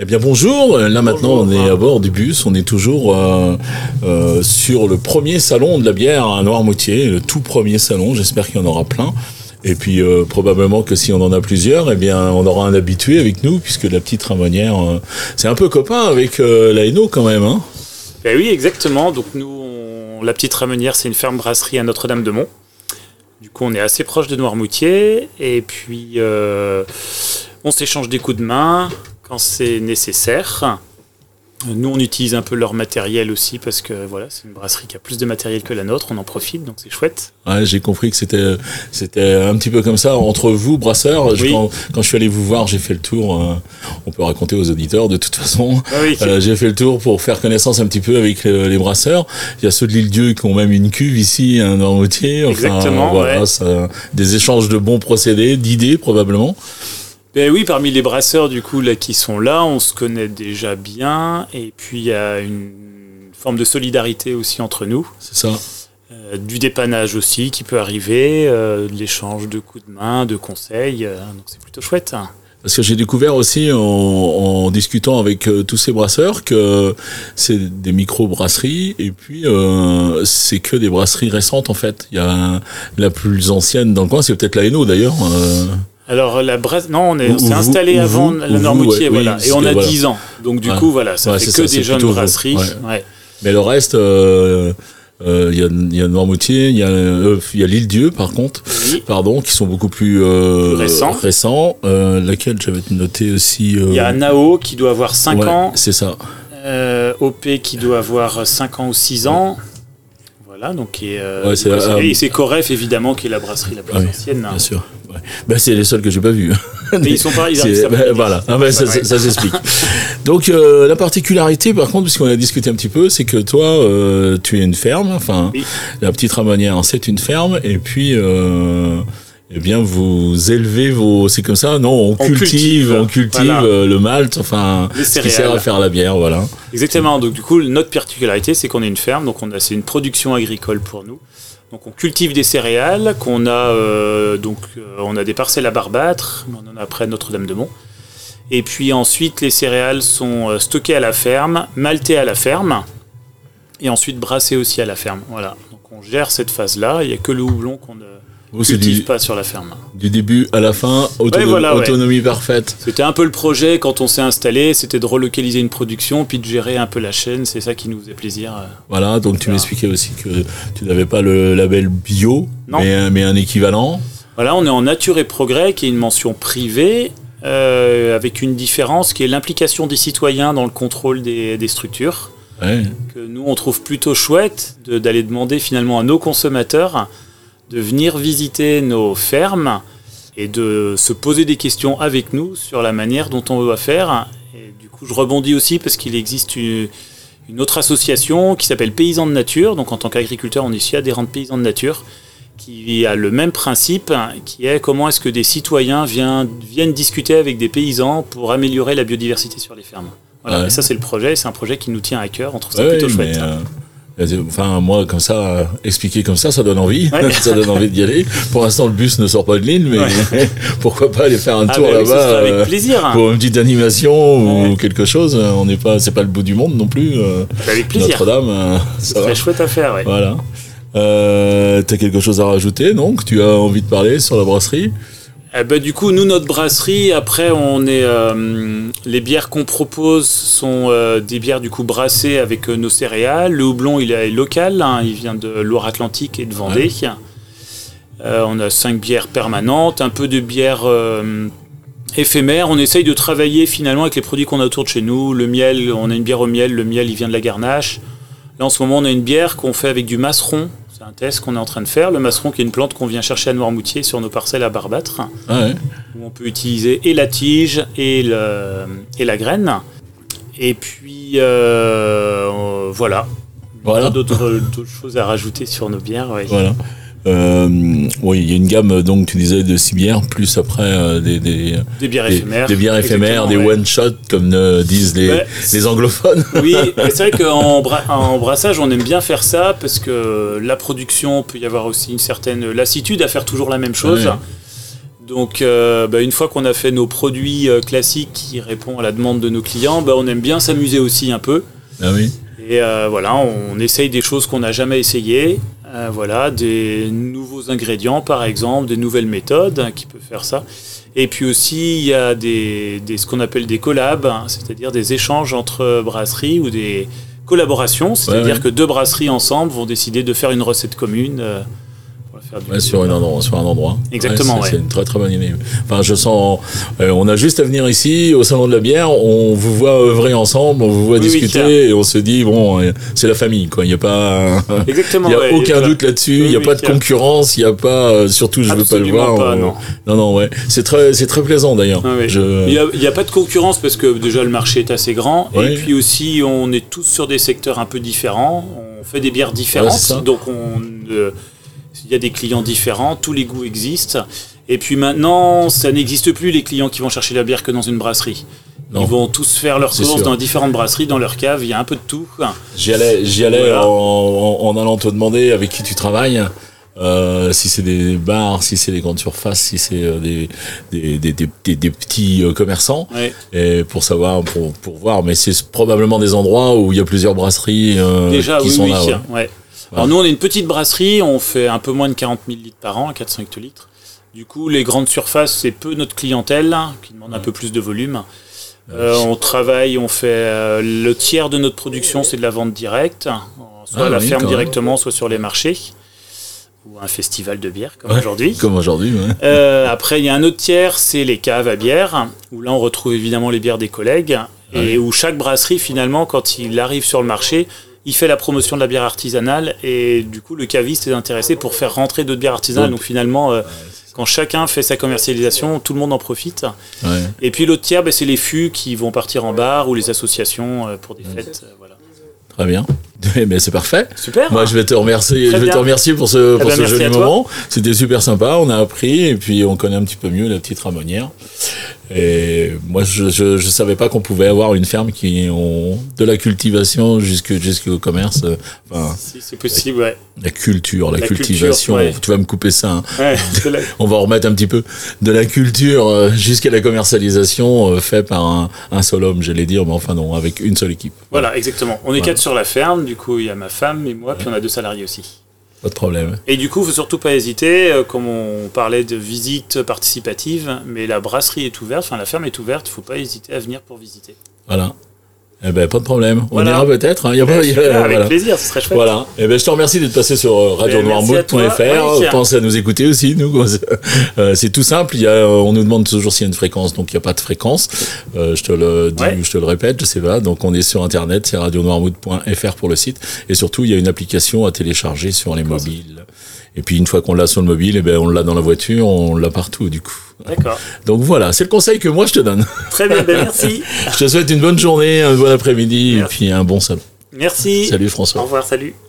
Eh bien bonjour, là maintenant on est à bord du bus, on est toujours euh, euh, sur le premier salon de la bière à Noirmoutier, le tout premier salon, j'espère qu'il y en aura plein. Et puis euh, probablement que si on en a plusieurs, eh bien on aura un habitué avec nous, puisque la petite Ramonière, euh, c'est un peu copain avec euh, la Hainaut quand même. Hein Ben oui, exactement. Donc nous, on- la petite Ramenière, c'est une ferme brasserie à Notre-Dame-de-Mont. Du coup, on est assez proche de Noirmoutier. Et puis, euh, on s'échange des coups de main quand c'est nécessaire. Nous, on utilise un peu leur matériel aussi parce que voilà, c'est une brasserie qui a plus de matériel que la nôtre. On en profite, donc c'est chouette. Ouais, j'ai compris que c'était c'était un petit peu comme ça entre vous brasseurs. Je- quand, quand je suis allé vous voir, j'ai fait le tour. euh, on peut raconter aux auditeurs de toute façon. Ah oui, Euh, j'ai fait le tour pour faire connaissance un petit peu avec les brasseurs. Il y a ceux de l'île Dieu qui ont même une cuve ici, un Normoutier. Enfin, Exactement, voilà, ouais. ça- des échanges de bons procédés, d'idées probablement. Ben oui, parmi les brasseurs du coup là qui sont là, on se connaît déjà bien et puis il y a une forme de solidarité aussi entre nous, C'est ça. Euh, du dépannage aussi qui peut arriver, euh, de l'échange de coups de main, de conseils, euh, donc c'est plutôt chouette. Parce que j'ai découvert aussi en, en discutant avec euh, tous ces brasseurs que c'est des micro-brasseries et puis euh, c'est que des brasseries récentes en fait. Il y a la plus ancienne dans le coin, c'est peut-être la Hainaut d'ailleurs. euh, Alors la brasse, non, on est- Ou- vous- installé ou avant la Normoutier, ouais, voilà, et on a voilà. 10 ans, donc du Ouais. coup voilà, ça Ouais, fait c'est que ça, des jeunes brasseries. Mais le reste, euh, euh, il y a, y a Noirmoutier, il y a, euh, il y a l'île Dieu par contre, Oui. pardon, qui sont beaucoup plus, euh, Plus récents. Euh, laquelle j'avais noté aussi. euh, Il y a Nao qui doit avoir 5 ouais, ans, C'est ça. Euh, OP qui doit avoir 5 ans ou 6 ans. Voilà, donc qui est, euh, Ouais, c'est, et euh, c'est Coref évidemment qui est la brasserie la plus ancienne. Bien sûr. Ouais. Bah, c'est les seuls que j'ai pas vus. Mais ils sont pas, ils arrivent venir. voilà, Ah, bah, ça, Ouais. ça- ça s'explique. Donc euh, la particularité, par contre, puisqu'on a discuté un petit peu, c'est que toi, euh, tu es une ferme. Enfin, Oui. la petite Ramonière, c'est une ferme, et puis. Eh bien, vous élevez vos, c'est comme ça, non On, On cultive, cultive, on cultive voilà. euh, le malt, enfin, ce qui sert à faire la bière, voilà. Exactement. Donc du coup, notre particularité, c'est qu'on est une ferme, donc on a c'est une production agricole pour nous. Donc on cultive des céréales, qu'on a euh, donc euh, on a des parcelles à barbâtre, on en a près de Notre-Dame-de-Mont. Et puis ensuite, les céréales sont stockées à la ferme, maltées à la ferme, et ensuite brassées aussi à la ferme. Voilà. Donc on gère cette phase-là. Il n'y a que le houblon qu'on ne C'est cultive du, pas sur la ferme. du début à la fin, autonomie, voilà, ouais. autonomie parfaite. C'était un peu le projet quand on s'est installé, c'était de relocaliser une production, puis de gérer un peu la chaîne. C'est ça qui nous faisait plaisir. euh. Voilà, donc tu m'expliquais aussi que tu n'avais pas le label bio, mais, mais un équivalent. Voilà, on est en Nature et Progrès, qui est une mention privée, euh, avec une différence qui est l'implication des citoyens dans le contrôle des, des structures, Ouais. que nous on trouve plutôt chouette de- d'aller demander finalement à nos consommateurs de venir visiter nos fermes et de se poser des questions avec nous sur la manière dont on doit faire. Et du coup, je rebondis aussi parce qu'il existe une, une autre association qui s'appelle Paysans de Nature. Donc, en tant qu'agriculteur, on est ici adhérent de Paysans de Nature, qui a le même principe, qui est comment est-ce que des citoyens viennent, viennent discuter avec des paysans pour améliorer la biodiversité sur les fermes. Voilà. Ouais. Et ça, c'est le projet. C'est un projet qui nous tient à cœur. On trouve ça Ouais, plutôt chouette. euh, enfin, moi, comme ça, expliquer comme ça, ça donne envie. Ouais. ça donne envie d'y aller. Pour l'instant, le bus ne sort pas de l'île, mais pourquoi pas aller faire un Ah, tour bah là-bas avec euh, plaisir. pour une petite animation ou quelque chose. On n'est pas, c'est pas le bout du monde non plus. euh, Avec plaisir. Notre-Dame, euh, C'est très chouette à faire. Ouais. Voilà. Euh, T'as quelque chose à rajouter, donc? Tu as envie de parler sur la brasserie? Eh ben, du coup, nous, notre brasserie, après, on est, euh, les bières qu'on propose sont euh, des bières du coup brassées avec euh, nos céréales. Le houblon, il est local, hein, il vient de Loire-Atlantique et de Vendée. On a cinq bières permanentes, un peu de bières éphémères. On essaye de travailler finalement avec les produits qu'on a autour de chez nous. Le miel, on a une bière au miel, le miel, il vient de la garnache. Là, en ce moment, on a une bière qu'on fait avec du masseron. C'est un test qu'on est en train de faire. Le masseron, qui est une plante qu'on vient chercher à Noirmoutier sur nos parcelles à barbâtre Ah ouais. où on peut utiliser et la tige et, le, et la graine. Et puis euh, voilà. Voilà. D'autres d'autres choses à rajouter sur nos bières. ouais. Voilà. Euh, oui, il y a une gamme, donc tu disais, de six bières, plus après euh, des, des, Des bières éphémères. des bières éphémères, des ouais. one-shot, comme euh, disent les, Ouais. les anglophones. Oui, c'est vrai qu'en bra- en brassage, on aime bien faire ça parce que la production peut y avoir aussi une certaine lassitude à faire toujours la même chose. Ouais. Donc, bah, une fois qu'on a fait nos produits classiques qui répondent à la demande de nos clients, bah, on aime bien s'amuser aussi un peu. Ah oui. Et voilà, on essaye des choses qu'on n'a jamais essayées. Euh, voilà, des nouveaux ingrédients par exemple, des nouvelles méthodes hein, qui peuvent faire ça. Et puis aussi, il y a des, des- ce qu'on appelle des collabs, hein, c'est-à-dire des échanges entre brasseries ou des collaborations, c'est-à-dire ouais. que deux brasseries ensemble vont décider de faire une recette commune. euh, faire du Ouais, sur, une endroit, sur un endroit. Exactement, c'est- ouais. Une très très bonne idée. Enfin, je sens. euh, on a juste à venir ici au salon de la bière. On vous voit œuvrer ensemble, on vous voit Oui, discuter et on se dit bon, euh, c'est la famille quoi. Il n'y a pas. Exactement. Il n'y a aucun doute là-dessus. Il Oui, n'y a pas de concurrence. Il n'y a pas. surtout, je ne veux pas le voir. pas, on- non. non, non, ouais. C'est très, c'est très plaisant d'ailleurs. Ah. Je- Il n'y a, pas de concurrence parce que déjà le marché est assez grand et puis aussi on est tous sur des secteurs un peu différents. On fait des bières différentes, donc on, euh, il y a des clients différents, tous les goûts existent. Et puis maintenant, ça n'existe plus les clients qui vont chercher la bière que dans une brasserie. Non. Ils vont tous faire leurs courses sûr. dans différentes brasseries, dans leur cave. Il y a un peu de tout. J'y allais, j'y allais Voilà. en, allant te demander avec qui tu travailles. euh, si c'est des bars, si c'est des grandes surfaces, si c'est euh, des, des, petits euh, commerçants, Ouais. et pour savoir, pour, pour voir. Mais c'est probablement des endroits où il y a plusieurs brasseries euh, Déjà, qui oui, sont oui. là. ouais. ouais. Alors nous, on est une petite brasserie, on fait un peu moins de 40 000 litres par an, 400 hectolitres. Du coup, les grandes surfaces, c'est peu notre clientèle, hein, qui demande un peu plus de volume. Euh, on travaille, on fait euh, le tiers de notre production, c'est de la vente directe, soit Ah à la oui, ferme directement, soit sur les marchés, ou un festival de bière comme Ouais, aujourd'hui. Comme aujourd'hui, ouais. Euh, après, il y a un autre tiers, c'est les caves à bière, où là on retrouve évidemment les bières des collègues, et où chaque brasserie, finalement, quand il arrive sur le marché, il fait la promotion de la bière artisanale, et du coup, le caviste est intéressé pour faire rentrer d'autres bières artisanales. Donc- Donc finalement, euh, quand chacun fait sa commercialisation, tout le monde en profite. ouais. Et puis l'autre tiers, ben, c'est les fûts qui vont partir en bar ou les associations euh, pour des fêtes. euh, voilà. Très bien. Mais c'est parfait. Super. Moi, je vais te remercier. Très je vais bien. te remercier pour ce, pour ben, ce joli moment. C'était super sympa. On a appris et puis on connaît un petit peu mieux la petite Ramonnière. Et moi, je, je, je savais pas qu'on pouvait avoir une ferme qui ont de la cultivation jusqu'au commerce. euh, Enfin, Si c'est possible, ouais. la culture, la, La cultivation. culture, ouais. Tu vas me couper ça. hein. ouais c'est la- On va remettre un petit peu de la culture euh, jusqu'à la commercialisation euh, fait par un, un seul homme, j'allais dire, mais enfin non, avec une seule équipe. Voilà, exactement. On est Voilà. quatre sur la ferme, du coup, il y a ma femme et moi, puis on a deux salariés aussi. Pas de problème. Et du coup, il faut surtout pas hésiter, euh, comme on parlait de visite participative, mais la brasserie est ouverte, enfin la ferme est ouverte, il faut pas hésiter à venir pour visiter. Voilà. Eh ben, pas de problème. On Voilà. ira peut-être. hein. Il y a pas, il y a- Super, avec voilà. plaisir, ce serait chouette. Voilà. Eh ben, je te remercie d'être passé sur euh, Ben, à toi. radionoirmout.fr. Oui. Pense à nous écouter aussi. Nous, Euh, c'est tout simple. Il y a, euh, on nous demande toujours s'il y a une fréquence, donc il n'y a pas de fréquence. Euh, je te le dis, Ouais. je te le répète, je sais pas. Donc on est sur internet, c'est radionoirmout.fr pour le site. Et surtout, il y a une application à télécharger sur les mobiles. Et puis une fois qu'on l'a sur le mobile, eh ben, on l'a dans la voiture, on l'a partout du coup. D'accord. Donc voilà, c'est le conseil que moi je te donne. Très bien, ben merci. Je te souhaite une bonne journée, un bon après-midi et puis un bon salon. Merci. Salut Au François. revoir, salut.